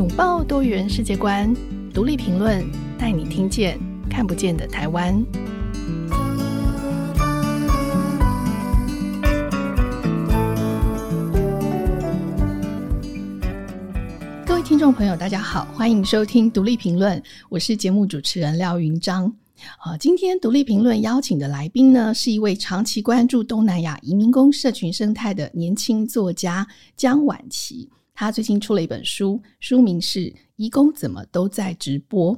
拥抱多元世界观，独立评论带你听见看不见的台湾。各位听众朋友，大家好，欢迎收听独立评论，我是节目主持人廖云章。啊，今天独立评论邀请的来宾呢，是一位长期关注东南亚移民工社群生态的年轻作家江婉琪。他最近出了一本书，书名是《移工怎么都在直播》。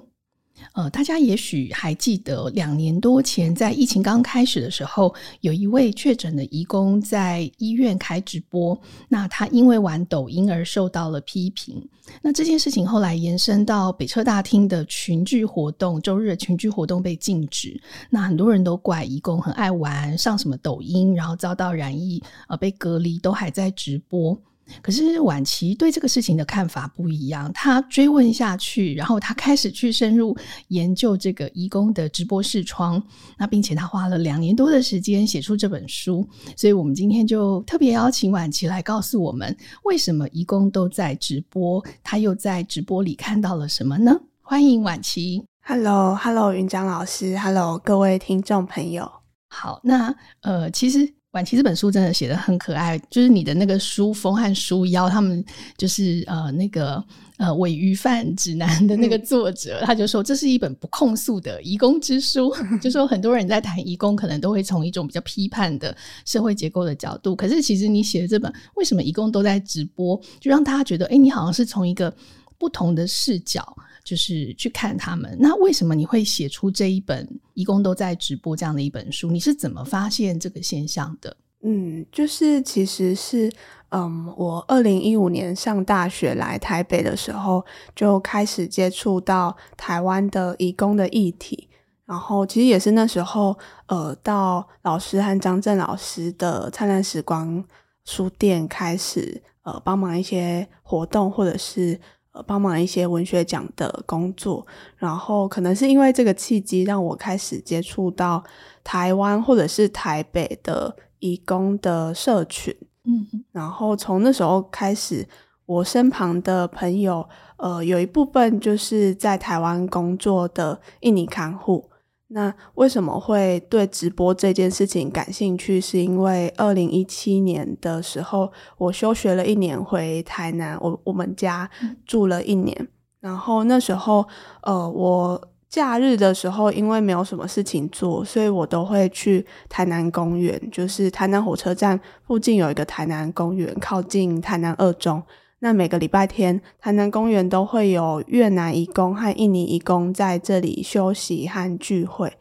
呃，大家也许还记得，两年多前在疫情刚开始的时候，有一位确诊的移工在医院开直播，那他因为玩抖音而受到了批评。那这件事情后来延伸到北车大厅的群聚活动，周日的群聚活动被禁止，那很多人都怪移工很爱玩，上什么抖音，然后遭到染疫，呃，被隔离，都还在直播。可是婉琪对这个事情的看法不一样，他追问下去，然后他开始去深入研究这个移工的直播视窗，那并且他花了两年多的时间写出这本书，所以我们今天就特别邀请婉琪来告诉我们，为什么移工都在直播，他又在直播里看到了什么呢？欢迎婉琪，Hello，Hello，云章老师，Hello，各位听众朋友，好，那呃，其实。婉琪这本书真的写得很可爱，就是你的那个书封和书腰，他们就是呃那个呃伪鱼贩指南的那个作者，嗯、他就说这是一本不控诉的移工之书，就说很多人在谈移工，可能都会从一种比较批判的社会结构的角度，可是其实你写的这本为什么移工都在直播，就让大家觉得，哎，你好像是从一个不同的视角。就是去看他们，那为什么你会写出这一本移工都在直播这样的一本书？你是怎么发现这个现象的？嗯，就是其实是，嗯，我二零一五年上大学来台北的时候，就开始接触到台湾的义工的议题，然后其实也是那时候，呃，到老师和张震老师的灿烂时光书店开始，呃，帮忙一些活动或者是。呃，帮忙一些文学奖的工作，然后可能是因为这个契机，让我开始接触到台湾或者是台北的义工的社群。嗯，然后从那时候开始，我身旁的朋友，呃，有一部分就是在台湾工作的印尼看护。那为什么会对直播这件事情感兴趣？是因为二零一七年的时候，我休学了一年回台南，我我们家住了一年。然后那时候，呃，我假日的时候，因为没有什么事情做，所以我都会去台南公园，就是台南火车站附近有一个台南公园，靠近台南二中。那每个礼拜天，台南公园都会有越南移工和印尼移工在这里休息和聚会。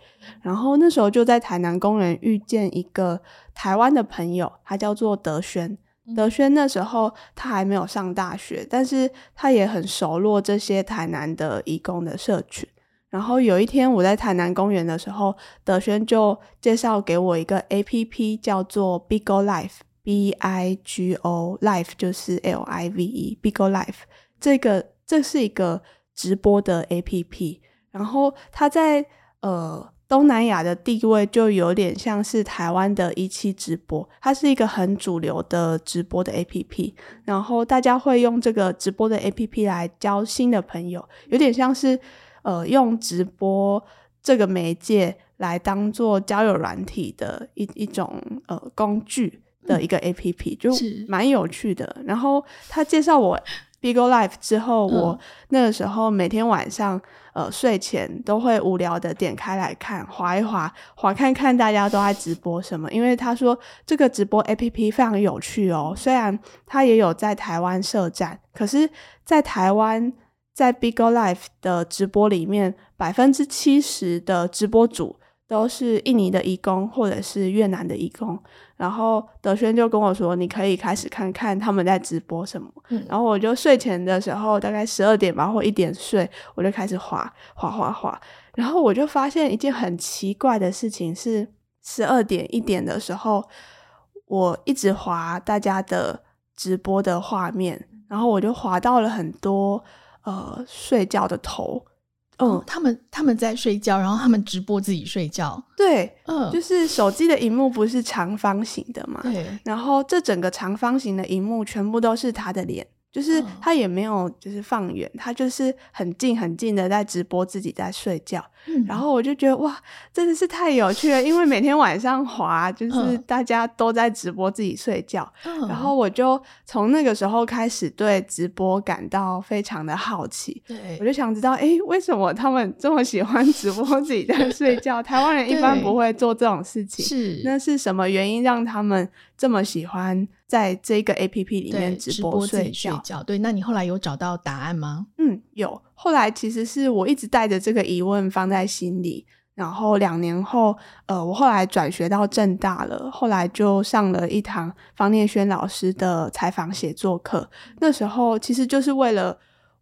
然后那时候就在台南公园遇见一个台湾的朋友，他叫做德轩。德轩那时候他还没有上大学，但是他也很熟络这些台南的移工的社群。然后有一天我在台南公园的时候，德轩就介绍给我一个 APP，叫做 Bigo Live。B I G O Live 就是 L I V E，Bigo Live 这个这是一个直播的 A P P，然后它在呃东南亚的地位就有点像是台湾的一期直播，它是一个很主流的直播的 A P P，然后大家会用这个直播的 A P P 来交新的朋友，有点像是呃用直播这个媒介来当做交友软体的一一种呃工具。的一个 APP 就蛮有趣的，然后他介绍我 Bigo Life 之后，我那个时候每天晚上呃睡前都会无聊的点开来看，划一划，划看看大家都在直播什么。因为他说这个直播 APP 非常有趣哦，虽然他也有在台湾设站，可是，在台湾在 Bigo Life 的直播里面，百分之七十的直播主都是印尼的移工或者是越南的移工。然后德轩就跟我说：“你可以开始看看他们在直播什么。嗯”然后我就睡前的时候，大概十二点吧，或一点睡，我就开始滑滑滑滑。然后我就发现一件很奇怪的事情是，十二点一点的时候，我一直滑大家的直播的画面，然后我就滑到了很多呃睡觉的头。嗯，他们他们在睡觉，然后他们直播自己睡觉。对，嗯，就是手机的荧幕不是长方形的嘛？对。然后这整个长方形的荧幕全部都是他的脸，就是他也没有就是放远，他就是很近很近的在直播自己在睡觉。嗯、然后我就觉得哇，真的是太有趣了，因为每天晚上滑，就是大家都在直播自己睡觉。嗯、然后我就从那个时候开始对直播感到非常的好奇。对，我就想知道，哎，为什么他们这么喜欢直播自己在睡觉？台湾人一般不会做这种事情。是，那是什么原因让他们这么喜欢在这个 APP 里面直播睡觉？睡觉？对，那你后来有找到答案吗？嗯，有。后来其实是我一直带着这个疑问放在心里，然后两年后，呃，我后来转学到正大了，后来就上了一堂方念轩老师的采访写作课。那时候其实就是为了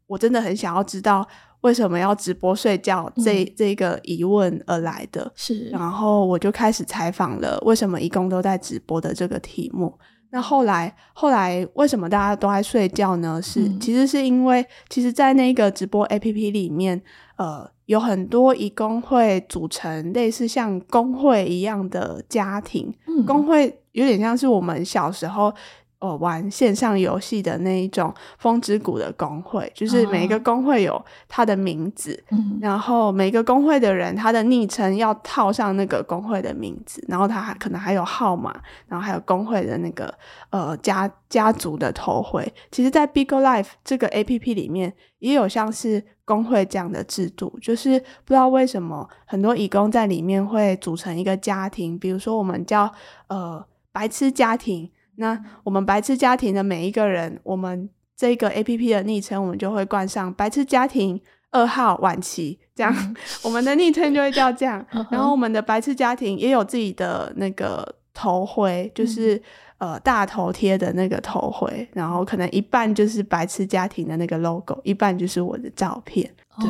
我真的很想要知道为什么要直播睡觉这、嗯、这个疑问而来的，是。然后我就开始采访了为什么一共都在直播的这个题目。那后来，后来为什么大家都在睡觉呢？是，嗯、其实是因为，其实，在那个直播 APP 里面，呃，有很多以工会组成类似像工会一样的家庭，嗯、公会有点像是我们小时候。哦，玩线上游戏的那一种风之谷的工会，就是每一个工会有他的名字，嗯、然后每个工会的人他的昵称要套上那个工会的名字，然后他还可能还有号码，然后还有工会的那个呃家家族的头徽。其实，在 Bigo Life 这个 APP 里面也有像是工会这样的制度，就是不知道为什么很多义工在里面会组成一个家庭，比如说我们叫呃白痴家庭。那我们白痴家庭的每一个人，我们这个 APP 的昵称，我们就会冠上“白痴家庭二号晚期”这样，我们的昵称就会叫这样。然后我们的白痴家庭也有自己的那个头徽，就是呃大头贴的那个头徽，然后可能一半就是白痴家庭的那个 logo，一半就是我的照片。对，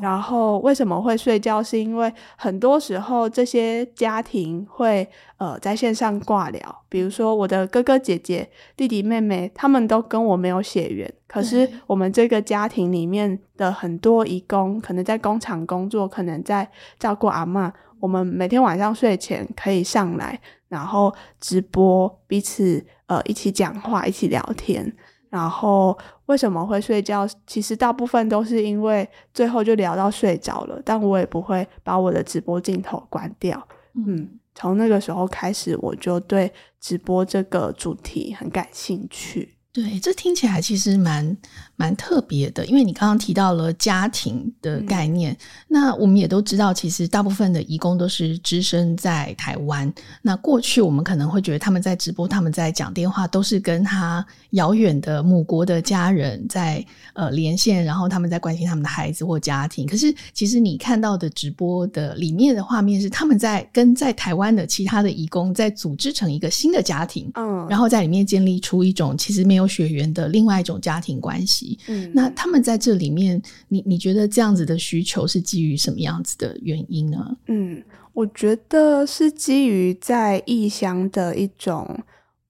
然后为什么会睡觉？是因为很多时候这些家庭会呃在线上挂聊，比如说我的哥哥姐姐、弟弟妹妹，他们都跟我没有血缘，可是我们这个家庭里面的很多义工，可能在工厂工作，可能在照顾阿嬷，我们每天晚上睡前可以上来，然后直播，彼此呃一起讲话，一起聊天。然后为什么会睡觉？其实大部分都是因为最后就聊到睡着了，但我也不会把我的直播镜头关掉。嗯，从那个时候开始，我就对直播这个主题很感兴趣。对，这听起来其实蛮蛮特别的，因为你刚刚提到了家庭的概念。嗯、那我们也都知道，其实大部分的义工都是只身在台湾。那过去我们可能会觉得他们在直播，他们在讲电话，都是跟他遥远的母国的家人在呃连线，然后他们在关心他们的孩子或家庭。可是其实你看到的直播的里面的画面是他们在跟在台湾的其他的义工在组织成一个新的家庭，嗯，然后在里面建立出一种其实没有血缘的另外一种家庭关系，嗯，那他们在这里面，你你觉得这样子的需求是基于什么样子的原因呢？嗯，我觉得是基于在异乡的一种，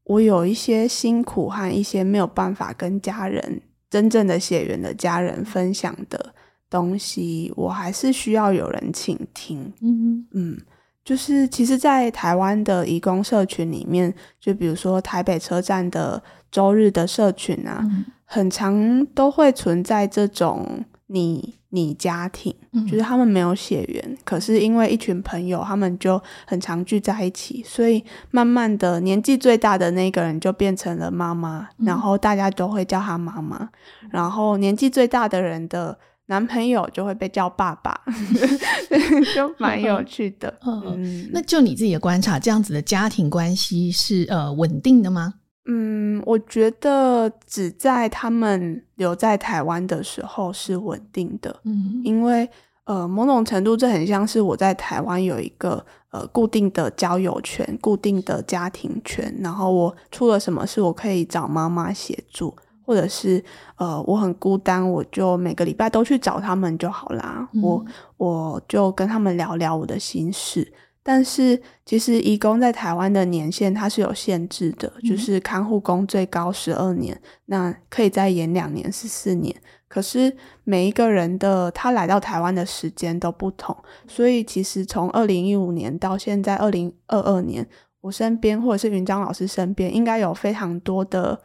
我有一些辛苦和一些没有办法跟家人真正的血缘的家人分享的东西，我还是需要有人倾听。嗯嗯。就是，其实，在台湾的移工社群里面，就比如说台北车站的周日的社群啊，嗯、很常都会存在这种你你家庭，嗯、就是他们没有血缘，可是因为一群朋友，他们就很常聚在一起，所以慢慢的，年纪最大的那个人就变成了妈妈，嗯、然后大家都会叫他妈妈，然后年纪最大的人的。男朋友就会被叫爸爸，就蛮有趣的。嗯，那就你自己的观察，这样子的家庭关系是呃稳定的吗？嗯，我觉得只在他们留在台湾的时候是稳定的。嗯，因为呃某种程度这很像是我在台湾有一个呃固定的交友圈、固定的家庭圈，然后我出了什么事，我可以找妈妈协助。或者是呃，我很孤单，我就每个礼拜都去找他们就好啦。嗯、我我就跟他们聊聊我的心事。但是其实移工在台湾的年限它是有限制的，嗯、就是看护工最高十二年，那可以再延两年十四年。可是每一个人的他来到台湾的时间都不同，所以其实从二零一五年到现在二零二二年，我身边或者是云章老师身边，应该有非常多的。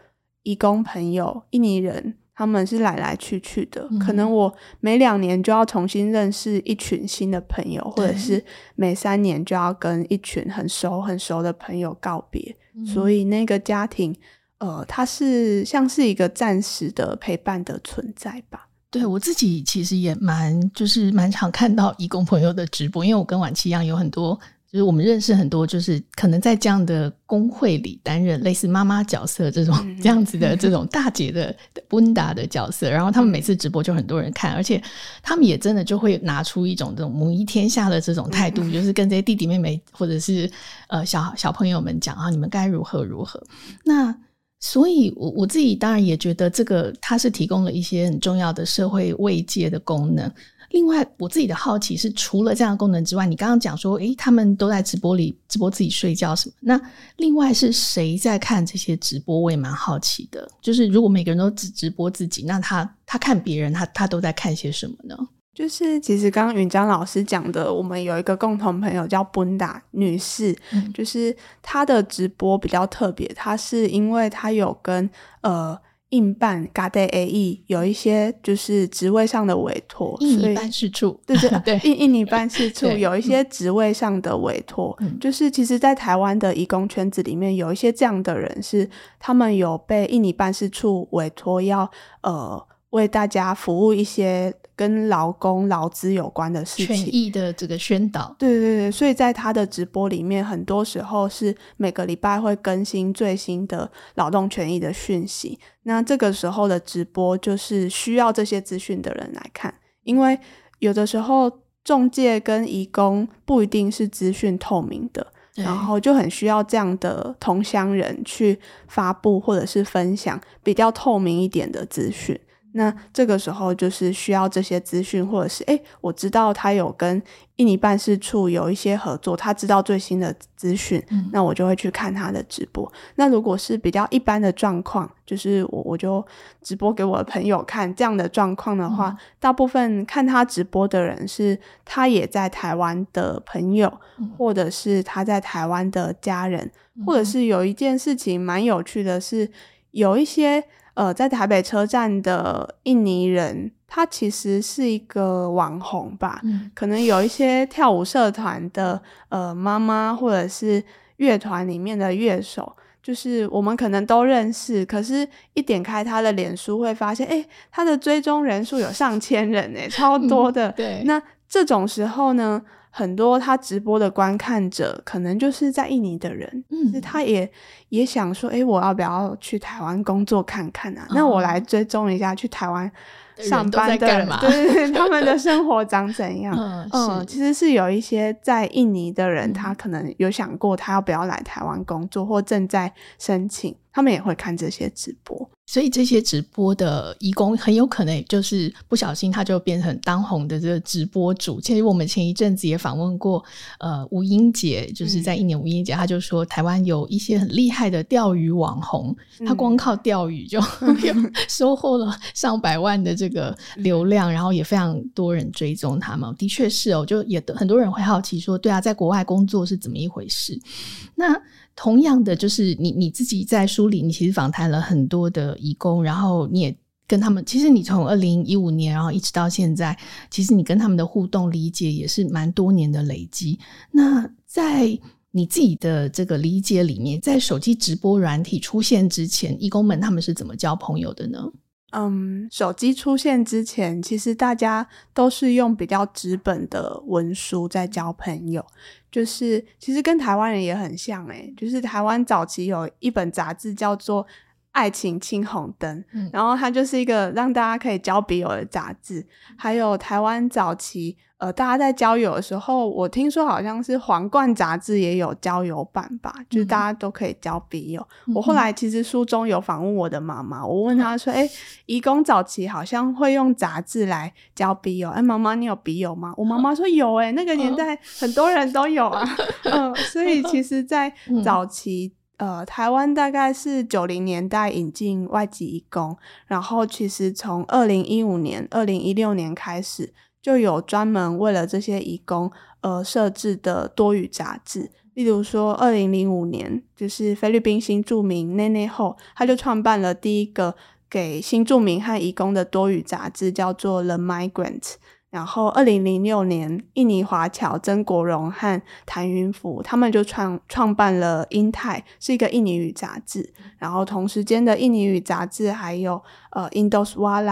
移工朋友、印尼人，他们是来来去去的，嗯、可能我每两年就要重新认识一群新的朋友，或者是每三年就要跟一群很熟很熟的朋友告别，嗯、所以那个家庭，呃，它是像是一个暂时的陪伴的存在吧。对，我自己其实也蛮就是蛮常看到义工朋友的直播，因为我跟婉琪一样有很多。就是我们认识很多，就是可能在这样的工会里担任类似妈妈角色这种这样子的这种大姐的温达的角色，然后他们每次直播就很多人看，而且他们也真的就会拿出一种这种母仪天下的这种态度，就是跟这些弟弟妹妹或者是呃小小朋友们讲啊，你们该如何如何。那所以我我自己当然也觉得这个它是提供了一些很重要的社会慰藉的功能。另外，我自己的好奇是，除了这样的功能之外，你刚刚讲说，诶，他们都在直播里直播自己睡觉什么？那另外是谁在看这些直播？我也蛮好奇的。就是如果每个人都只直播自己，那他他看别人，他他都在看些什么呢？就是其实刚刚云江老师讲的，我们有一个共同朋友叫布达女士，嗯、就是她的直播比较特别，她是因为她有跟呃。印办 GADE 有一些就是职位上的委托，印尼办事处。对对对，印印尼办事处有一些职位上的委托，嗯、就是其实，在台湾的移工圈子里面，有一些这样的人是他们有被印尼办事处委托要呃为大家服务一些。跟劳工劳资有关的事情，权益的这个宣导，对对对，所以在他的直播里面，很多时候是每个礼拜会更新最新的劳动权益的讯息。那这个时候的直播就是需要这些资讯的人来看，因为有的时候中介跟移工不一定是资讯透明的，然后就很需要这样的同乡人去发布或者是分享比较透明一点的资讯。那这个时候就是需要这些资讯，或者是诶，我知道他有跟印尼办事处有一些合作，他知道最新的资讯，嗯、那我就会去看他的直播。那如果是比较一般的状况，就是我我就直播给我的朋友看这样的状况的话，嗯、大部分看他直播的人是他也在台湾的朋友，嗯、或者是他在台湾的家人，嗯、或者是有一件事情蛮有趣的是，有一些。呃，在台北车站的印尼人，他其实是一个网红吧？嗯，可能有一些跳舞社团的呃妈妈，或者是乐团里面的乐手，就是我们可能都认识。可是，一点开他的脸书，会发现，诶，他的追踪人数有上千人，诶，超多的。嗯，对，那这种时候呢？很多他直播的观看者，可能就是在印尼的人，他也也想说，诶，我要不要去台湾工作看看啊？哦、那我来追踪一下去台湾上班的人，对对对，他们的 生活长怎样？嗯，嗯，其实是有一些在印尼的人，他可能有想过他要不要来台湾工作，或正在申请，他们也会看这些直播。所以这些直播的义工很有可能也就是不小心他就变成当红的这个直播主。其实我们前一阵子也访问过，呃，吴英姐，就是在一年吴英姐，她就说台湾有一些很厉害的钓鱼网红，他光靠钓鱼就收获了上百万的这个流量，然后也非常多人追踪他们。的确是哦，就也很多人会好奇说，对啊，在国外工作是怎么一回事？那。同样的，就是你你自己在书里，你其实访谈了很多的义工，然后你也跟他们，其实你从二零一五年，然后一直到现在，其实你跟他们的互动理解也是蛮多年的累积。那在你自己的这个理解里面，在手机直播软体出现之前，义工们他们是怎么交朋友的呢？嗯，手机出现之前，其实大家都是用比较纸本的文书在交朋友，就是其实跟台湾人也很像诶，就是台湾早期有一本杂志叫做《爱情青红灯》，嗯，然后它就是一个让大家可以交笔友的杂志，还有台湾早期。呃，大家在交友的时候，我听说好像是《皇冠》杂志也有交友版吧，嗯、就是大家都可以交笔友。嗯、我后来其实书中有访问我的妈妈，我问她说：“哎、嗯，移工早期好像会用杂志来交笔友，哎，妈妈你有笔友吗？”我妈妈说有、欸，哎，那个年代很多人都有啊。嗯、呃，所以其实，在早期，呃，台湾大概是九零年代引进外籍移工，然后其实从二零一五年、二零一六年开始。就有专门为了这些移工而设置的多语杂志，例如说，二零零五年，就是菲律宾新住民内内后，他就创办了第一个给新住民和移工的多语杂志，叫做《The Migrant》。然后，二零零六年，印尼华侨曾国荣和谭云福他们就创创办了《英泰》，是一个印尼语杂志。然后，同时间的印尼语杂志还有呃《Indoswala》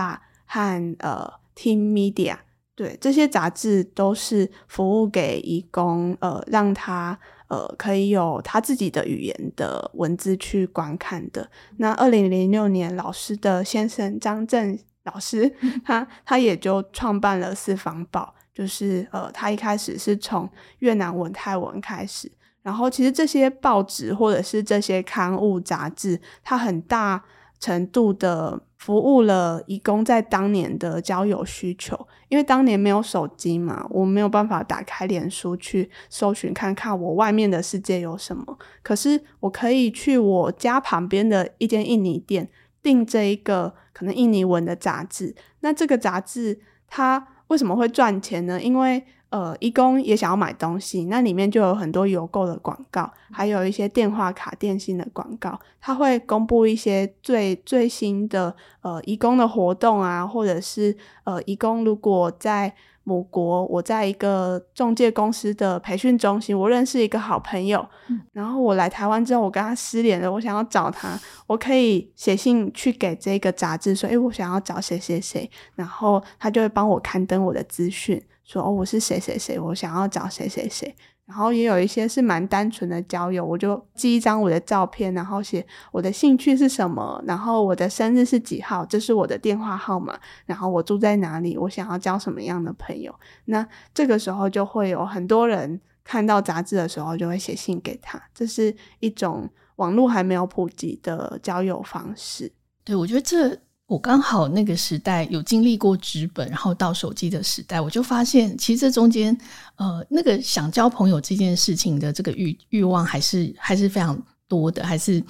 和呃《Team Media》。对，这些杂志都是服务给移工，呃，让他呃可以有他自己的语言的文字去观看的。那二零零六年，老师的先生张正。老师，他他也就创办了四方报，就是呃，他一开始是从越南文、泰文开始，然后其实这些报纸或者是这些刊物杂志，它很大程度的服务了移工在当年的交友需求，因为当年没有手机嘛，我没有办法打开脸书去搜寻看看我外面的世界有什么，可是我可以去我家旁边的一间印尼店。订这一个可能印尼文的杂志，那这个杂志它为什么会赚钱呢？因为呃，义工也想要买东西，那里面就有很多邮购的广告，还有一些电话卡、电信的广告，它会公布一些最最新的呃义工的活动啊，或者是呃义工如果在。母国，我在一个中介公司的培训中心，我认识一个好朋友。嗯、然后我来台湾之后，我跟他失联了，我想要找他，我可以写信去给这个杂志说，诶，我想要找谁谁谁，然后他就会帮我刊登我的资讯，说，哦，我是谁谁谁，我想要找谁谁谁。然后也有一些是蛮单纯的交友，我就寄一张我的照片，然后写我的兴趣是什么，然后我的生日是几号，这是我的电话号码，然后我住在哪里，我想要交什么样的朋友。那这个时候就会有很多人看到杂志的时候就会写信给他，这是一种网络还没有普及的交友方式。对，我觉得这。我刚好那个时代有经历过纸本，然后到手机的时代，我就发现其实这中间，呃，那个想交朋友这件事情的这个欲欲望还是还是非常多的，还是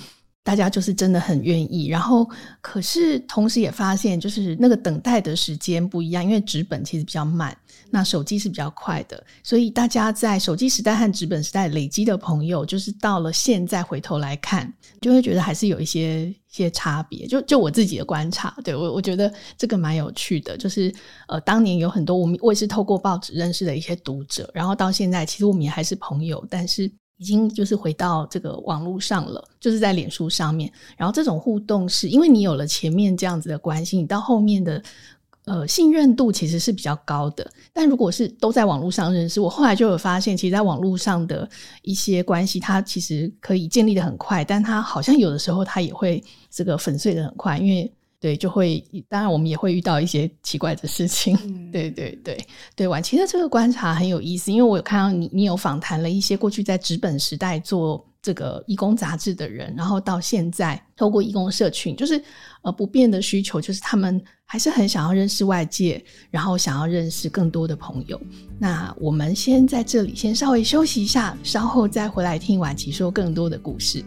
大家就是真的很愿意。然后，可是同时也发现，就是那个等待的时间不一样，因为纸本其实比较慢，那手机是比较快的，所以大家在手机时代和纸本时代累积的朋友，就是到了现在回头来看，就会觉得还是有一些。些差别，就就我自己的观察，对，我我觉得这个蛮有趣的，就是呃，当年有很多我们我也是透过报纸认识的一些读者，然后到现在其实我们也还是朋友，但是已经就是回到这个网络上了，就是在脸书上面，然后这种互动是因为你有了前面这样子的关系，你到后面的。呃，信任度其实是比较高的，但如果是都在网络上认识，我后来就有发现，其实，在网络上的一些关系，它其实可以建立的很快，但它好像有的时候它也会这个粉碎的很快，因为对，就会当然我们也会遇到一些奇怪的事情，嗯、对对对对。婉琪的这个观察很有意思，因为我有看到你，你有访谈了一些过去在纸本时代做。这个义工杂志的人，然后到现在透过义工社群，就是呃不变的需求，就是他们还是很想要认识外界，然后想要认识更多的朋友。那我们先在这里先稍微休息一下，稍后再回来听婉琪说更多的故事。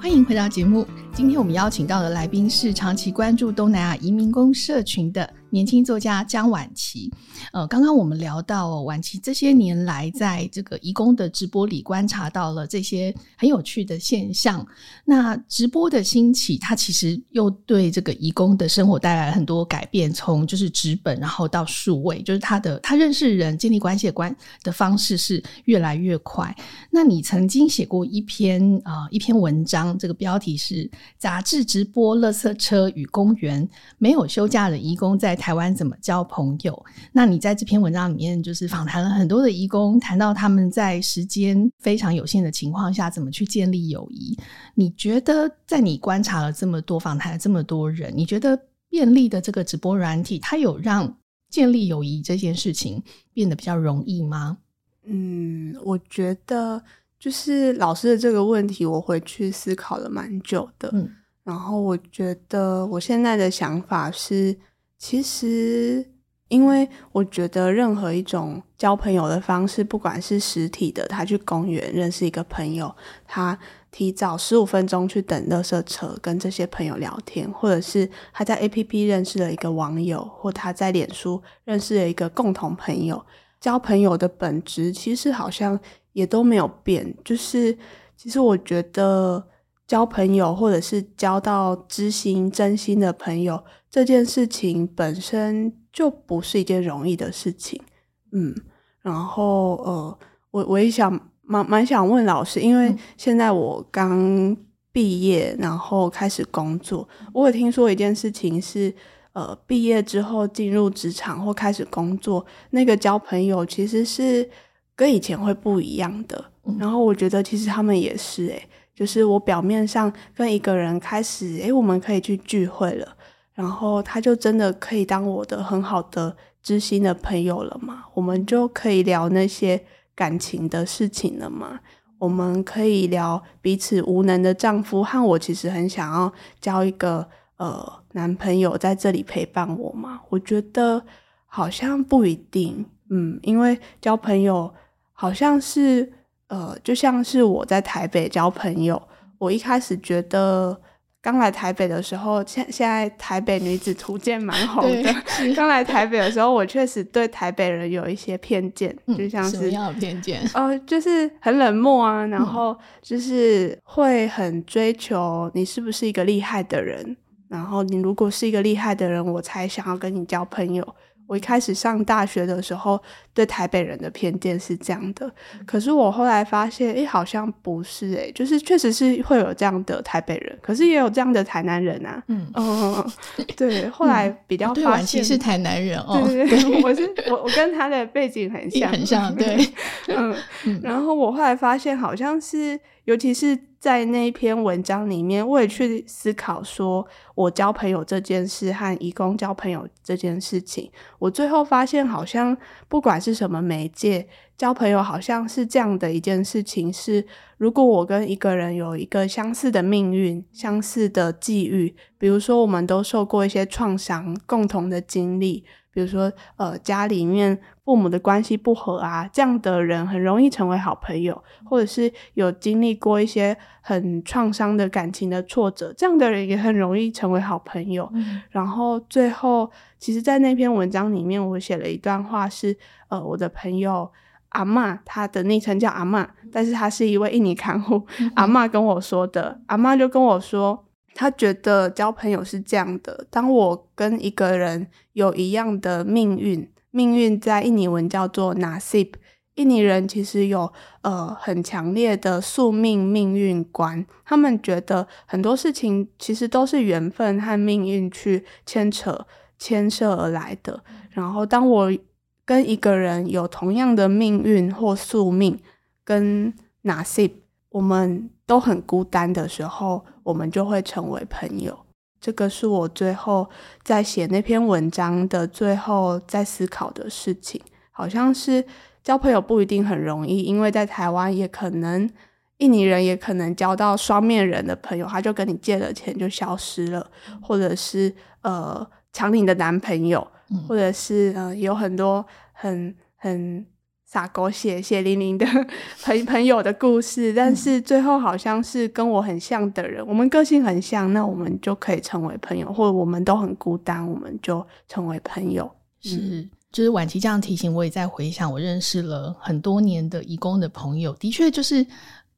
欢迎回到节目。今天我们邀请到的来宾是长期关注东南亚移民工社群的年轻作家江婉琪。呃，刚刚我们聊到婉琪这些年来在这个移工的直播里观察到了这些很有趣的现象。那直播的兴起，它其实又对这个移工的生活带来很多改变，从就是纸本，然后到数位，就是他的他认识人、建立关系的关的方式是越来越快。那你曾经写过一篇啊、呃、一篇文章，这个标题是。杂志直播、垃圾车与公园，没有休假的移工在台湾怎么交朋友？那你在这篇文章里面，就是访谈了很多的义工，谈到他们在时间非常有限的情况下，怎么去建立友谊。你觉得，在你观察了这么多、访谈了这么多人，你觉得便利的这个直播软体，它有让建立友谊这件事情变得比较容易吗？嗯，我觉得。就是老师的这个问题，我回去思考了蛮久的。嗯，然后我觉得我现在的想法是，其实因为我觉得任何一种交朋友的方式，不管是实体的，他去公园认识一个朋友，他提早十五分钟去等垃圾车，跟这些朋友聊天，或者是他在 APP 认识了一个网友，或他在脸书认识了一个共同朋友。交朋友的本质其实好像也都没有变，就是其实我觉得交朋友或者是交到知心真心的朋友这件事情本身就不是一件容易的事情，嗯，然后呃，我我也想。蛮蛮想问老师，因为现在我刚毕业，然后开始工作。我有听说一件事情是，呃，毕业之后进入职场或开始工作，那个交朋友其实是跟以前会不一样的。然后我觉得其实他们也是，诶，就是我表面上跟一个人开始，诶，我们可以去聚会了，然后他就真的可以当我的很好的知心的朋友了嘛？我们就可以聊那些。感情的事情了吗？我们可以聊彼此无能的丈夫和我，其实很想要交一个呃男朋友在这里陪伴我吗？我觉得好像不一定，嗯，因为交朋友好像是呃，就像是我在台北交朋友，我一开始觉得。刚来台北的时候，现现在台北女子图鉴蛮红的。刚来台北的时候，我确实对台北人有一些偏见，嗯、就像是什么样的偏见？呃，就是很冷漠啊，然后就是会很追求你是不是一个厉害的人，然后你如果是一个厉害的人，我才想要跟你交朋友。我一开始上大学的时候，对台北人的偏见是这样的，可是我后来发现，诶，好像不是，诶，就是确实是会有这样的台北人，可是也有这样的台南人啊，嗯。嗯，对，后来比较发现是台南人哦，对对对，我是 我我跟他的背景很像，很像，对，嗯，然后我后来发现好像是，尤其是。在那一篇文章里面，我也去思考说，我交朋友这件事和移工交朋友这件事情，我最后发现，好像不管是什么媒介，交朋友好像是这样的一件事情：是如果我跟一个人有一个相似的命运、相似的际遇，比如说我们都受过一些创伤、共同的经历。比如说，呃，家里面父母的关系不和啊，这样的人很容易成为好朋友，或者是有经历过一些很创伤的感情的挫折，这样的人也很容易成为好朋友。嗯。然后最后，其实，在那篇文章里面，我写了一段话是，是呃，我的朋友阿嬷，她的昵称叫阿嬷，但是她是一位印尼看护，嗯。阿嬷跟我说的，阿嬷就跟我说。他觉得交朋友是这样的：当我跟一个人有一样的命运，命运在印尼文叫做 nasib。印尼人其实有呃很强烈的宿命命运观，他们觉得很多事情其实都是缘分和命运去牵扯牵涉而来的。然后，当我跟一个人有同样的命运或宿命，跟 nasib，我们都很孤单的时候。我们就会成为朋友，这个是我最后在写那篇文章的最后在思考的事情。好像是交朋友不一定很容易，因为在台湾也可能印尼人也可能交到双面人的朋友，他就跟你借了钱就消失了，或者是呃抢你的男朋友，或者是呃有很多很很。洒狗血、血淋淋的 朋朋友的故事，但是最后好像是跟我很像的人，嗯，我们个性很像，那我们就可以成为朋友，或者我们都很孤单，我们就成为朋友。是，嗯，就是晚期这样提醒，我也在回想，我认识了很多年的义工的朋友，的确就是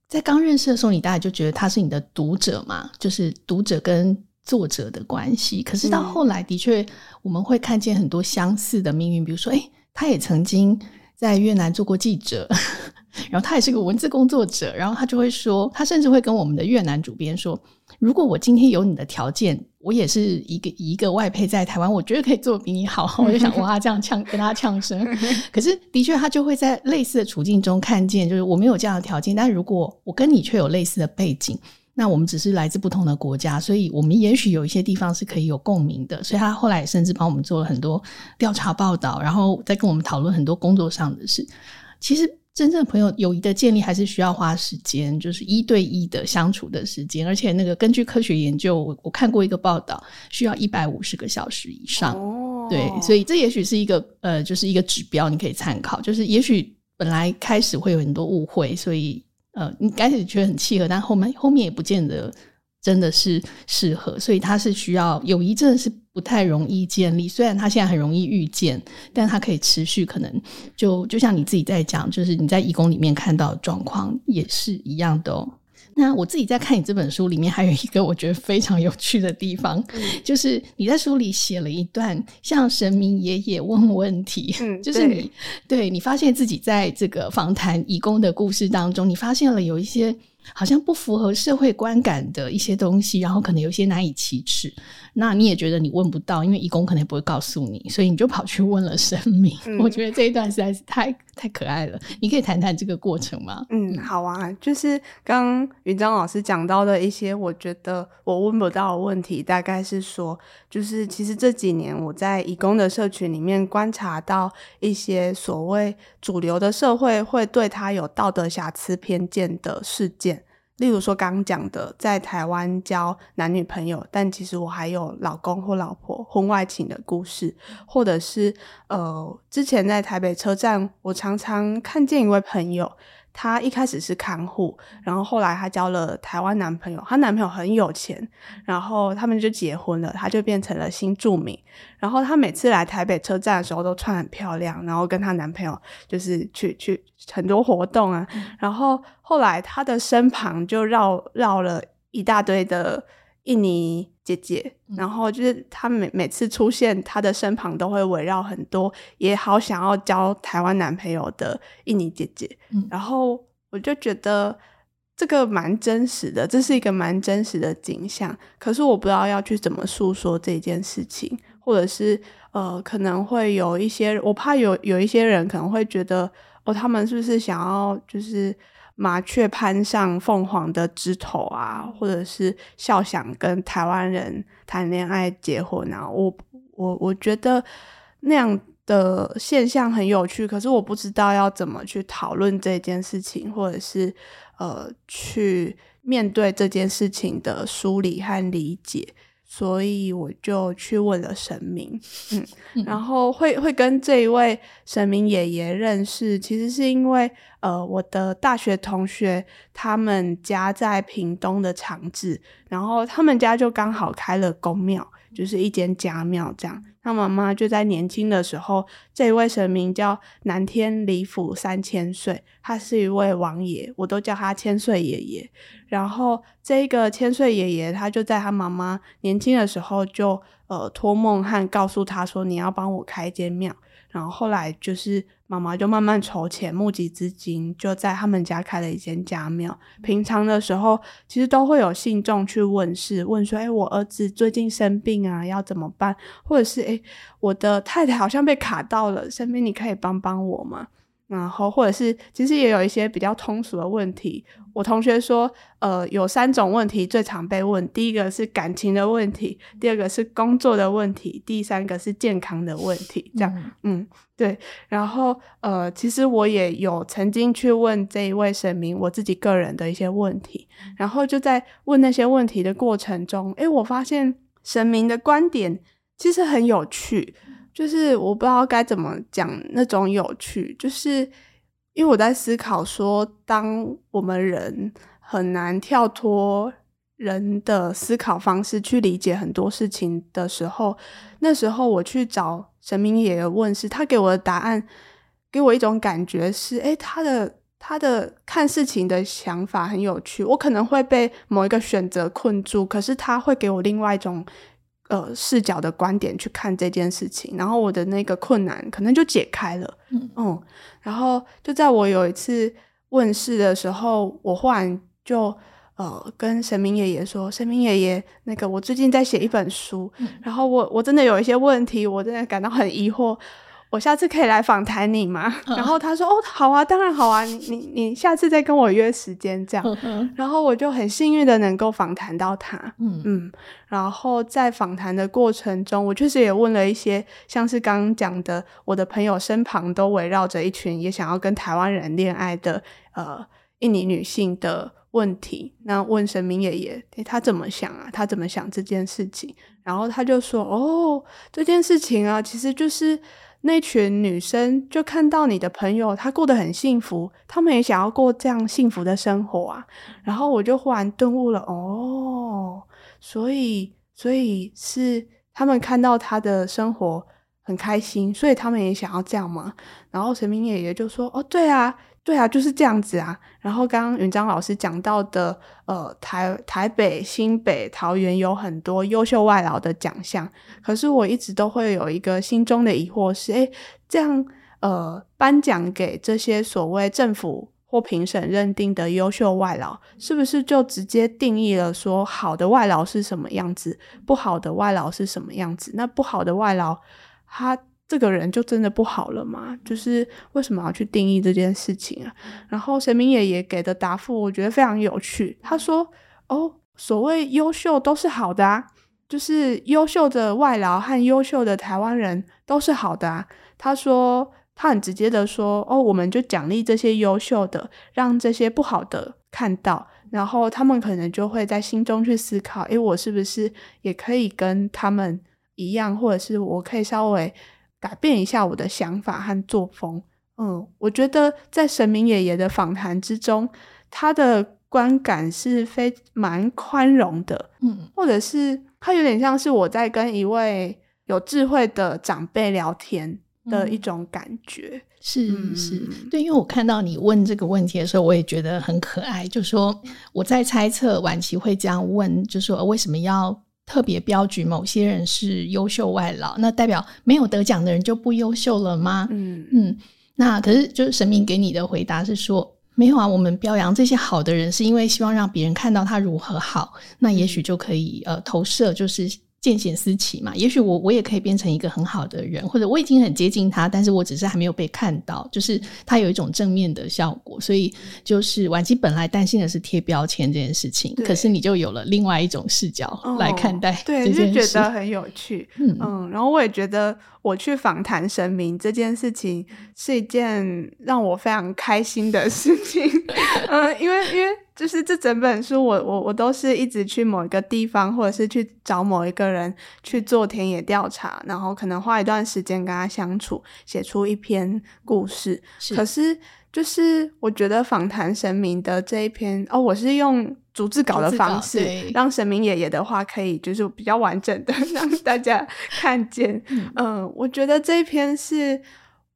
在刚认识的时候，你大概就觉得他是你的读者嘛，就是读者跟作者的关系。可是到后来，的确我们会看见很多相似的命运，比如说，诶，他也曾经。在越南做过记者，然后他也是个文字工作者，然后他就会说，他甚至会跟我们的越南主编说，如果我今天有你的条件，我也是一个一个外配在台湾，我觉得可以做得比你好。我就想哇，这样呛跟他呛声。可是的确，他就会在类似的处境中看见，就是我没有这样的条件，但如果我跟你却有类似的背景。那我们只是来自不同的国家，所以我们也许有一些地方是可以有共鸣的。所以他后来甚至帮我们做了很多调查报道，然后再跟我们讨论很多工作上的事。其实真正朋友友谊的建立还是需要花时间，就是一对一的相处的时间。而且那个根据科学研究，我我看过一个报道，需要一百五十个小时以上。哦，对，所以这也许是一个呃，就是一个指标，你可以参考。就是也许本来开始会有很多误会，所以。呃，你开始觉得很契合，但后面后面也不见得真的是适合，所以他是需要友谊，真的是不太容易建立。虽然他现在很容易遇见，但他可以持续，可能就就像你自己在讲，就是你在义工里面看到状况也是一样的。那我自己在看你这本书里面，还有一个我觉得非常有趣的地方，嗯、就是你在书里写了一段向神明爷爷问问题，嗯，就是你对，对你发现自己在这个访谈义工的故事当中，你发现了有一些。好像不符合社会观感的一些东西，然后可能有些难以启齿。那你也觉得你问不到，因为义工可能也不会告诉你，所以你就跑去问了神明。嗯、我觉得这一段实在是太太可爱了。你可以谈谈这个过程吗？嗯，好啊，就是刚云章老师讲到的一些，我觉得我问不到的问题，大概是说，就是其实这几年我在义工的社群里面观察到一些所谓主流的社会会对他有道德瑕疵偏见的事件。例如说，刚讲的在台湾交男女朋友，但其实我还有老公或老婆婚外情的故事，或者是呃，之前在台北车站，我常常看见一位朋友。她一开始是看护，然后后来她交了台湾男朋友，她男朋友很有钱，然后他们就结婚了，她就变成了新住民。然后她每次来台北车站的时候都穿很漂亮，然后跟她男朋友就是去去很多活动啊。然后后来她的身旁就绕绕了一大堆的印尼姐姐，然后就是她每每次出现，她的身旁都会围绕很多也好想要交台湾男朋友的印尼姐姐，嗯，然后我就觉得这个蛮真实的，这是一个蛮真实的景象。可是我不知道要去怎么诉说这件事情，或者是呃，可能会有一些，我怕有有一些人可能会觉得，哦，他们是不是想要就是。麻雀攀上凤凰的枝头啊，或者是笑想跟台湾人谈恋爱结婚啊，我我我觉得那样的现象很有趣，可是我不知道要怎么去讨论这件事情，或者是呃去面对这件事情的梳理和理解。所以我就去问了神明，嗯，然后会会跟这一位神明爷爷认识，其实是因为呃我的大学同学他们家在屏东的长治，然后他们家就刚好开了公庙。就是一间家庙这样，他妈妈就在年轻的时候，这一位神明叫南天李府三千岁，他是一位王爷，我都叫他千岁爷爷。然后这个千岁爷爷，他就在他妈妈年轻的时候就呃托梦和告诉他说，你要帮我开一间庙。然后后来就是妈妈就慢慢筹钱募集资金，就在他们家开了一间家庙。平常的时候，其实都会有信众去问事，问说：“哎，我儿子最近生病啊，要怎么办？”或者是：“哎，我的太太好像被卡到了，身边你可以帮帮我吗？”然后，或者是其实也有一些比较通俗的问题。我同学说，呃，有三种问题最常被问：第一个是感情的问题，第二个是工作的问题，第三个是健康的问题。这样，嗯，嗯，对。然后，呃，其实我也有曾经去问这一位神明我自己个人的一些问题。然后就在问那些问题的过程中，诶，我发现神明的观点其实很有趣。就是我不知道该怎么讲那种有趣，就是因为我在思考说，当我们人很难跳脱人的思考方式去理解很多事情的时候，那时候我去找神明爷爷问事，他给我的答案给我一种感觉是，诶，他的他的看事情的想法很有趣，我可能会被某一个选择困住，可是他会给我另外一种。呃，视角的观点去看这件事情，然后我的那个困难可能就解开了。嗯，嗯，然后就在我有一次问世的时候，我忽然就呃跟神明爷爷说：“神明爷爷，那个我最近在写一本书，嗯，然后我我真的有一些问题，我真的感到很疑惑。”我下次可以来访谈你吗？嗯、然后他说：“哦，好啊，当然好啊，你你你下次再跟我约时间这样。嗯”然后我就很幸运的能够访谈到他。嗯嗯。然后在访谈的过程中，我确实也问了一些像是刚刚讲的，我的朋友身旁都围绕着一群也想要跟台湾人恋爱的呃印尼女性的问题。那问神明爷爷，诶，他怎么想啊？他怎么想这件事情？然后他就说：“哦，这件事情啊，其实就是。”那群女生就看到你的朋友她过得很幸福，她们也想要过这样幸福的生活啊。然后我就忽然顿悟了，哦，所以所以是他们看到她的生活很开心，所以他们也想要这样嘛？然后神明爷爷就说：“哦，对啊。”对啊，就是这样子啊。然后刚刚云章老师讲到的，呃，台台北、新北、桃园有很多优秀外劳的奖项，可是我一直都会有一个心中的疑惑是：诶，这样呃，颁奖给这些所谓政府或评审认定的优秀外劳，是不是就直接定义了说好的外劳是什么样子，不好的外劳是什么样子？那不好的外劳，他。这个人就真的不好了吗？就是为什么要去定义这件事情啊？然后神明爷爷给的答复，我觉得非常有趣。他说：“哦，所谓优秀都是好的啊，就是优秀的外劳和优秀的台湾人都是好的啊。”他说，他很直接的说：“哦，我们就奖励这些优秀的，让这些不好的看到，然后他们可能就会在心中去思考：诶，我是不是也可以跟他们一样，或者是我可以稍微。”改变一下我的想法和作风，嗯，我觉得在神明爷爷的访谈之中，他的观感是非蛮宽容的，嗯，或者是他有点像是我在跟一位有智慧的长辈聊天的一种感觉，嗯、是。是，对，因为我看到你问这个问题的时候，我也觉得很可爱，就说我在猜测晚期会这样问，就说为什么要。特别标举某些人是优秀外劳，那代表没有得奖的人就不优秀了吗？嗯嗯，那可是就是神明给你的回答是说，没有啊，我们表扬这些好的人，是因为希望让别人看到他如何好，那也许就可以呃投射就是。见贤思齐嘛，也许我我也可以变成一个很好的人，或者我已经很接近他，但是我只是还没有被看到，就是他有一种正面的效果。所以就是晚期本来担心的是贴标签这件事情，可是你就有了另外一种视角来看待对，就觉得很有趣。嗯嗯，然后我也觉得我去访谈神明这件事情是一件让我非常开心的事情。嗯，因为因为。就是这整本书我，我我我都是一直去某一个地方，或者是去找某一个人去做田野调查，然后可能花一段时间跟他相处，写出一篇故事。是可是，就是我觉得访谈神明的这一篇哦，我是用逐字稿的方式，让神明爷爷的话可以就是比较完整的 让大家看见。嗯，嗯，我觉得这一篇是。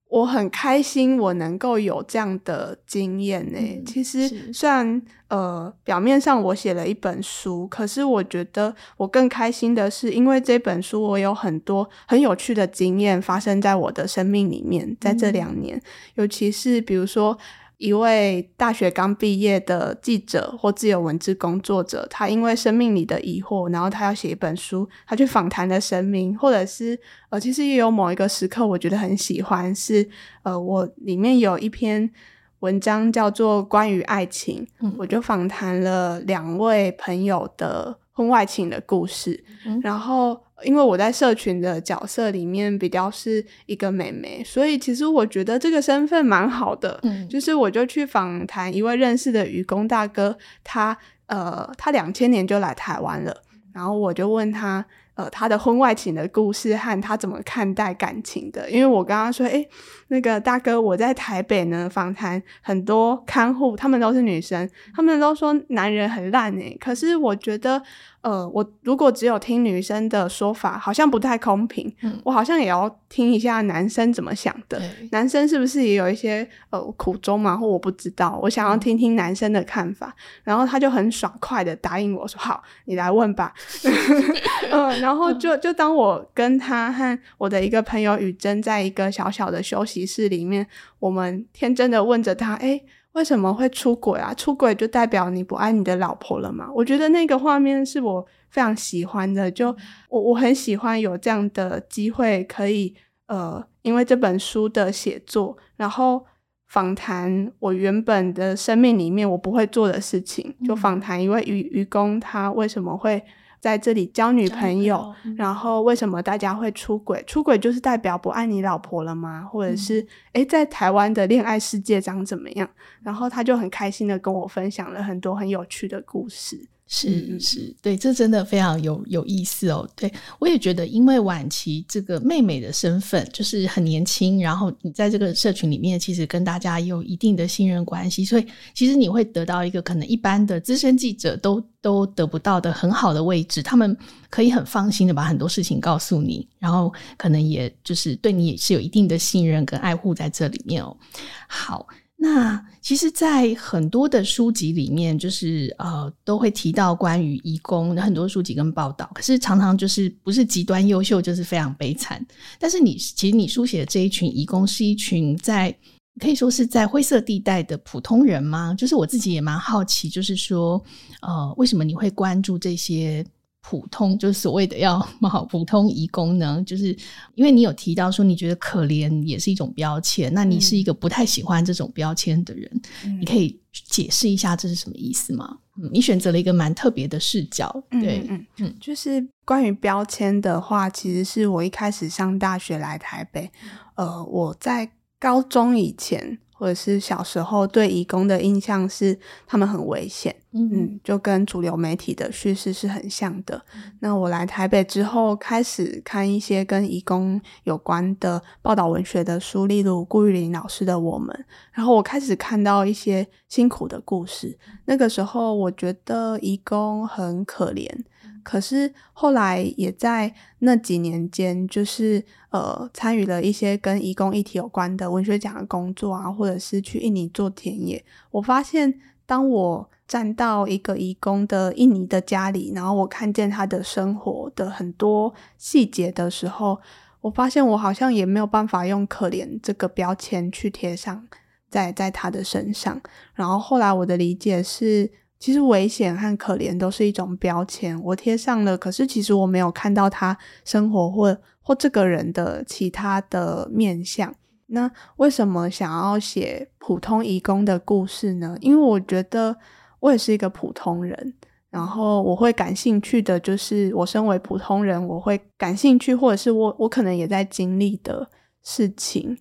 我很开心，我能够有这样的经验呢。嗯、其实，虽然呃，表面上我写了一本书，可是我觉得我更开心的是，因为这本书我有很多很有趣的经验发生在我的生命里面，在这两年，嗯、尤其是比如说。一位大学刚毕业的记者或自由文字工作者，他因为生命里的疑惑，然后他要写一本书，他去访谈的神明，或者是呃，其实也有某一个时刻，我觉得很喜欢，是呃，我里面有一篇文章叫做《关于爱情》，嗯，我就访谈了两位朋友的婚外情的故事，嗯，然后。因为我在社群的角色里面比较是一个妹妹，所以其实我觉得这个身份蛮好的。嗯，就是我就去访谈一位认识的愚公大哥，他呃，他两千年就来台湾了，然后我就问他。呃，他的婚外情的故事和他怎么看待感情的？因为我刚刚说，诶，那个大哥，我在台北呢，访谈很多看护，他们都是女生，他们都说男人很烂诶。可是我觉得，呃，我如果只有听女生的说法，好像不太公平。嗯，我好像也要听一下男生怎么想的。男生是不是也有一些呃苦衷嘛？或我不知道，我想要听听男生的看法。嗯，然后他就很爽快的答应我说：“好，你来问吧。”嗯。然后就就当我跟他和我的一个朋友雨珍在一个小小的休息室里面，我们天真的问着他：“诶，为什么会出轨啊？出轨就代表你不爱你的老婆了吗？”我觉得那个画面是我非常喜欢的，就我我很喜欢有这样的机会，可以呃，因为这本书的写作，然后访谈我原本的生命里面我不会做的事情，就访谈一位愚愚公，他为什么会。在这里交女朋友，嗯、然后为什么大家会出轨？出轨就是代表不爱你老婆了吗？或者是诶、嗯，在台湾的恋爱世界长怎么样？然后他就很开心的跟我分享了很多很有趣的故事。是是，对，这真的非常有有意思哦。对，我也觉得，因为晚期这个妹妹的身份就是很年轻，然后你在这个社群里面，其实跟大家有一定的信任关系，所以其实你会得到一个可能一般的资深记者都都得不到的很好的位置，他们可以很放心的把很多事情告诉你，然后可能也就是对你也是有一定的信任跟爱护在这里面哦。好。那其实，在很多的书籍里面，就是呃，都会提到关于义工的很多书籍跟报道。可是常常就是不是极端优秀，就是非常悲惨。但是你其实你书写的这一群义工，是一群在可以说是在灰色地带的普通人吗？就是我自己也蛮好奇，就是说呃，为什么你会关注这些？普通就是所谓的要 好普通移工呢，就是因为你有提到说你觉得可怜也是一种标签，那你是一个不太喜欢这种标签的人，嗯、你可以解释一下这是什么意思吗？嗯，你选择了一个蛮特别的视角，对，嗯嗯，就是关于标签的话，其实是我一开始上大学来台北，呃，我在高中以前。或者是小时候对移工的印象是他们很危险，嗯，嗯，就跟主流媒体的叙事是很像的。嗯。那我来台北之后，开始看一些跟移工有关的报道文学的书，例如顾玉玲老师的《我们》，然后我开始看到一些辛苦的故事。那个时候，我觉得移工很可怜。可是后来也在那几年间，就是呃参与了一些跟移工议题有关的文学奖的工作啊，或者是去印尼做田野。我发现，当我站到一个移工的印尼的家里，然后我看见他的生活的很多细节的时候，我发现我好像也没有办法用可怜这个标签去贴上在在他的身上。然后后来我的理解是。其实危险和可怜都是一种标签，我贴上了。可是其实我没有看到他生活或或这个人的其他的面相。那为什么想要写普通移工的故事呢？因为我觉得我也是一个普通人，然后我会感兴趣的就是我身为普通人，我会感兴趣，或者是我我可能也在经历的事情。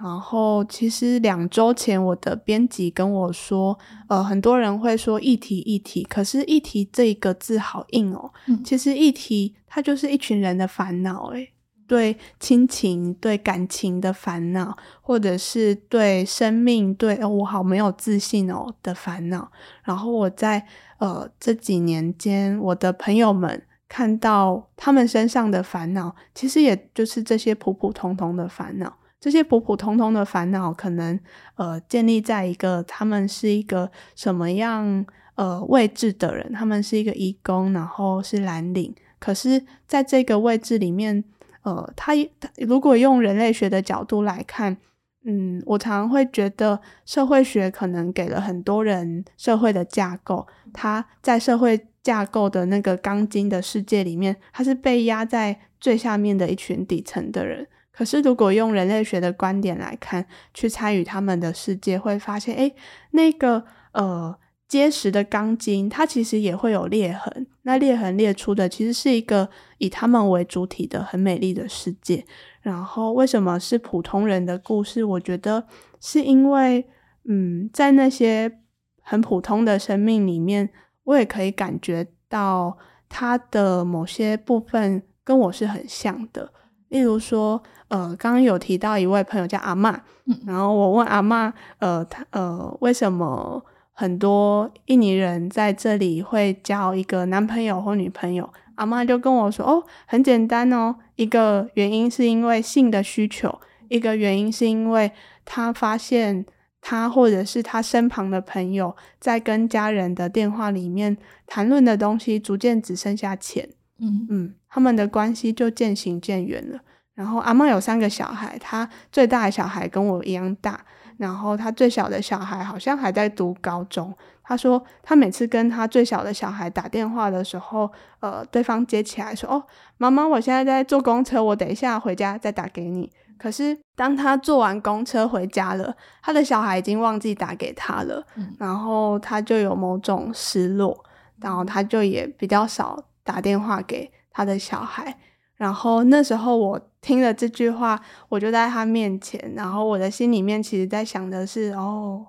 然后，其实两周前，我的编辑跟我说，呃，很多人会说议题议题，可是议题这一个字好硬哦。嗯、其实议题它就是一群人的烦恼，诶，对亲情、对感情的烦恼，或者是对生命、对、哦、我好没有自信哦的烦恼。然后我在呃这几年间，我的朋友们看到他们身上的烦恼，其实也就是这些普普通通的烦恼。这些普普通通的烦恼，可能呃建立在一个他们是一个什么样呃位置的人，他们是一个移工，然后是蓝领。可是在这个位置里面，呃，他如果用人类学的角度来看，嗯，我常常会觉得社会学可能给了很多人社会的架构，他在社会架构的那个钢筋的世界里面，他是被压在最下面的一群底层的人。可是，如果用人类学的观点来看，去参与他们的世界，会发现，诶，那个呃结实的钢筋，它其实也会有裂痕。那裂痕裂出的，其实是一个以他们为主体的很美丽的世界。然后，为什么是普通人的故事？我觉得是因为，嗯，在那些很普通的生命里面，我也可以感觉到他的某些部分跟我是很像的。例如说，呃，刚刚有提到一位朋友叫阿妈，嗯，然后我问阿妈，呃，他呃，为什么很多印尼人在这里会交一个男朋友或女朋友？阿妈就跟我说，哦，很简单哦，一个原因是因为性的需求，一个原因是因为他发现他或者是他身旁的朋友在跟家人的电话里面谈论的东西，逐渐只剩下钱。嗯嗯，他们的关系就渐行渐远了。然后阿嬷有三个小孩，他最大的小孩跟我一样大，然后他最小的小孩好像还在读高中。他说他每次跟他最小的小孩打电话的时候，呃，对方接起来说：“哦，妈妈，我现在在坐公车，我等一下回家再打给你。”可是当他坐完公车回家了，他的小孩已经忘记打给他了，嗯，然后他就有某种失落，然后他就也比较少。打电话给他的小孩，然后那时候我听了这句话，我就在他面前，然后我的心里面其实在想的是：哦，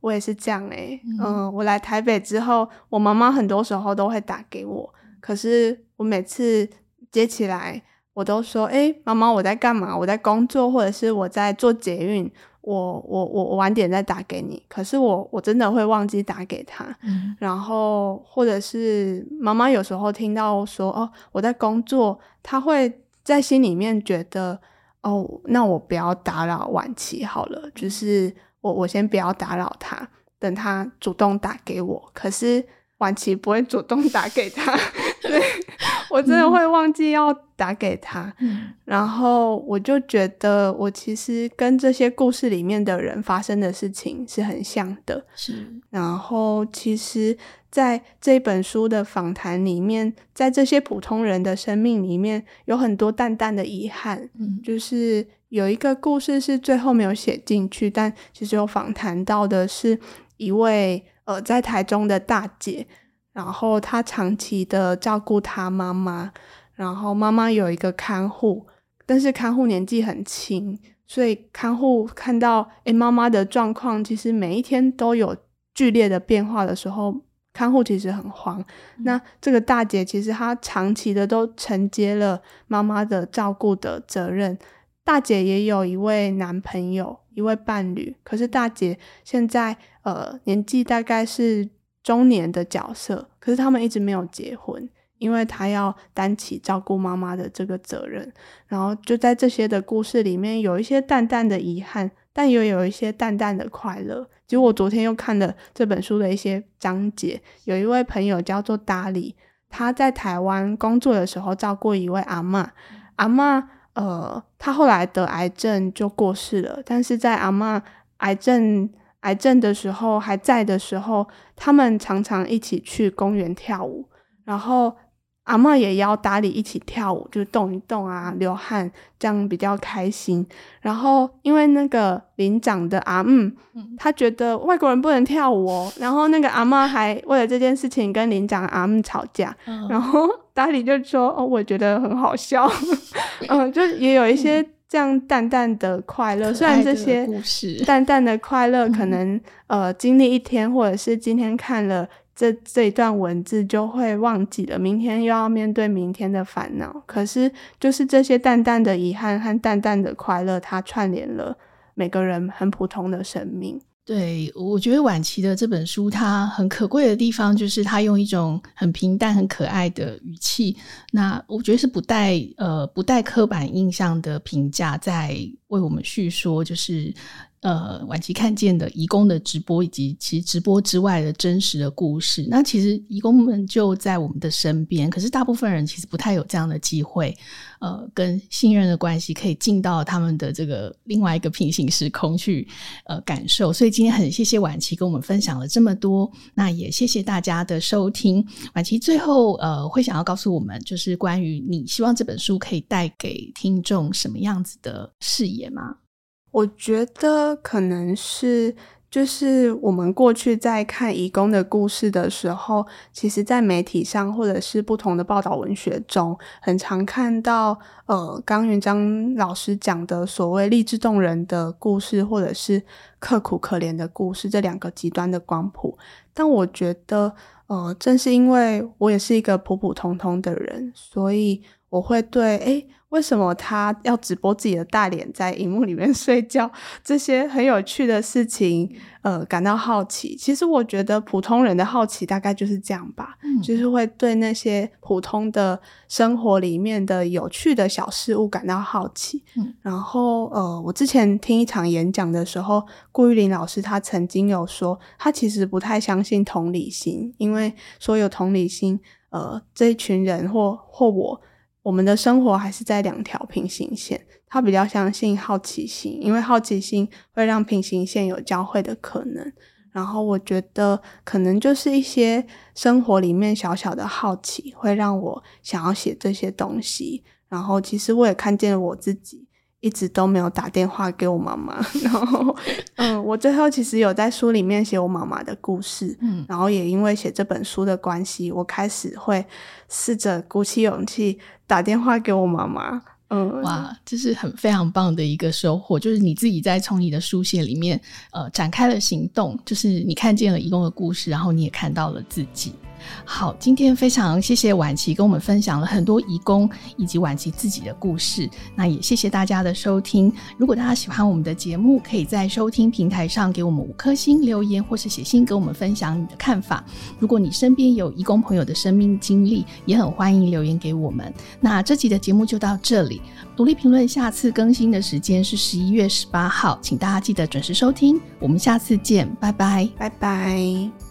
我也是这样诶、欸。嗯、呃，我来台北之后，我妈妈很多时候都会打给我，可是我每次接起来，我都说：“哎，妈妈，我在干嘛？我在工作，或者是我在做捷运。”我我我我晚点再打给你，可是我我真的会忘记打给他，嗯、然后或者是妈妈有时候听到说哦，我在工作，他会在心里面觉得哦，那我不要打扰晚琪好了，就是我我先不要打扰他，等他主动打给我，可是晚琪不会主动打给他，对。我真的会忘记要打给他，嗯、然后我就觉得我其实跟这些故事里面的人发生的事情是很像的。是，然后其实在这本书的访谈里面，在这些普通人的生命里面，有很多淡淡的遗憾。嗯，就是有一个故事是最后没有写进去，但其实有访谈到的是一位呃在台中的大姐。然后他长期的照顾他妈妈，然后妈妈有一个看护，但是看护年纪很轻，所以看护看到诶妈妈的状况，其实每一天都有剧烈的变化的时候，看护其实很慌。嗯、那这个大姐其实她长期的都承接了妈妈的照顾的责任。大姐也有一位男朋友，一位伴侣，可是大姐现在呃年纪大概是。中年的角色，可是他们一直没有结婚，因为他要担起照顾妈妈的这个责任。然后就在这些的故事里面，有一些淡淡的遗憾，但也有一些淡淡的快乐。其实我昨天又看了这本书的一些章节，有一位朋友叫做达里，他在台湾工作的时候照顾一位阿嬷，阿嬷呃，他后来得癌症就过世了，但是在阿嬷癌症。癌症的时候还在的时候，他们常常一起去公园跳舞，然后阿嬷也邀达里一起跳舞，就动一动啊，流汗，这样比较开心。然后因为那个领长的阿姆，他觉得外国人不能跳舞哦，然后那个阿嬷还为了这件事情跟领长阿姆吵架，然后达里就说：“哦，我觉得很好笑。”嗯，就也有一些。这样淡淡的快乐，虽然这些淡淡的快乐可能、嗯、呃经历一天，或者是今天看了这这一段文字就会忘记了，明天又要面对明天的烦恼。可是就是这些淡淡的遗憾和淡淡的快乐，它串联了每个人很普通的生命。对，我觉得晚期的这本书，它很可贵的地方就是它用一种很平淡、很可爱的语气，那我觉得是不带呃不带刻板印象的评价，在为我们叙说，就是。呃，晚期看见的移工的直播，以及其实直播之外的真实的故事。那其实移工们就在我们的身边，可是大部分人其实不太有这样的机会，呃，跟信任的关系可以进到他们的这个另外一个平行时空去，呃，感受。所以今天很谢谢婉琪跟我们分享了这么多，那也谢谢大家的收听。婉琪最后呃会想要告诉我们，就是关于你希望这本书可以带给听众什么样子的视野吗？我觉得可能是，就是我们过去在看移工的故事的时候，其实，在媒体上或者是不同的报道文学中，很常看到，呃，刚云章老师讲的所谓励志动人的故事，或者是刻苦可怜的故事，这两个极端的光谱。但我觉得，呃，正是因为我也是一个普普通通的人，所以我会对，诶为什么他要直播自己的大脸在荧幕里面睡觉？这些很有趣的事情，呃，感到好奇。其实我觉得普通人的好奇大概就是这样吧，嗯、就是会对那些普通的生活里面的有趣的小事物感到好奇。嗯、然后，呃，我之前听一场演讲的时候，顾玉玲老师他曾经有说，他其实不太相信同理心，因为说有同理心，呃，这一群人或或我。我们的生活还是在两条平行线，他比较相信好奇心，因为好奇心会让平行线有交汇的可能。然后我觉得可能就是一些生活里面小小的好奇，会让我想要写这些东西。然后其实我也看见我自己。一直都没有打电话给我妈妈，然后，嗯，我最后其实有在书里面写我妈妈的故事，嗯，然后也因为写这本书的关系，我开始会试着鼓起勇气打电话给我妈妈，嗯，哇，这是很非常棒的一个收获，就是你自己在从你的书写里面，呃，展开了行动，就是你看见了一共的故事，然后你也看到了自己。好，今天非常谢谢婉琪跟我们分享了很多义工以及婉琪自己的故事。那也谢谢大家的收听。如果大家喜欢我们的节目，可以在收听平台上给我们五颗星留言，或是写信跟我们分享你的看法。如果你身边有义工朋友的生命经历，也很欢迎留言给我们。那这集的节目就到这里。独立评论下次更新的时间是十一月十八号，请大家记得准时收听。我们下次见，拜拜，拜拜。